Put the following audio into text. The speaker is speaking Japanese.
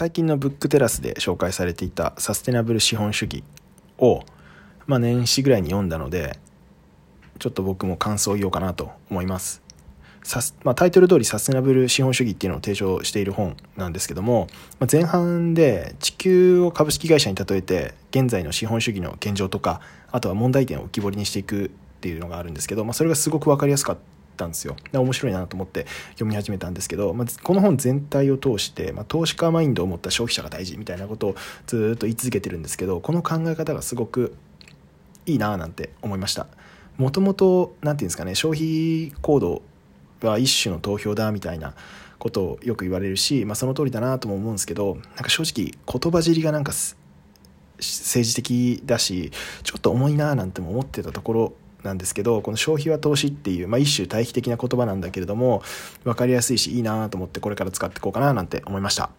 最近のブックテラスで紹介されていたサステナブル資本主義を、まあ、年始ぐらいに読んだのでちょっと僕も感想を言おうかなと思います。まあ、タイトル通りサステナブル資本主義っていうのを提唱している本なんですけども、まあ、前半で地球を株式会社に例えて現在の資本主義の現状とかあとは問題点を浮き彫りにしていくっていうのがあるんですけど、まあ、それがすごく分かりやすかったんですよ。で面白いなと思って読み始めたんですけど、まあ、この本全体を通して、まあ、投資家マインドを持った消費者が大事みたいなことをずっと言い続けてるんですけどこの考え方がすごくいいななんて思いました。もともと何て言うんですかね消費行動は一種の投票だみたいなことをよく言われるし、まあ、その通りだなとも思うんですけどなんか正直言葉尻がなんか政治的だしちょっと重いななんても思ってたところなんですけどこの消費は投資っていう、まあ、一種対比的な言葉なんだけれども分かりやすいしいいなと思ってこれから使っていこうかななんて思いました。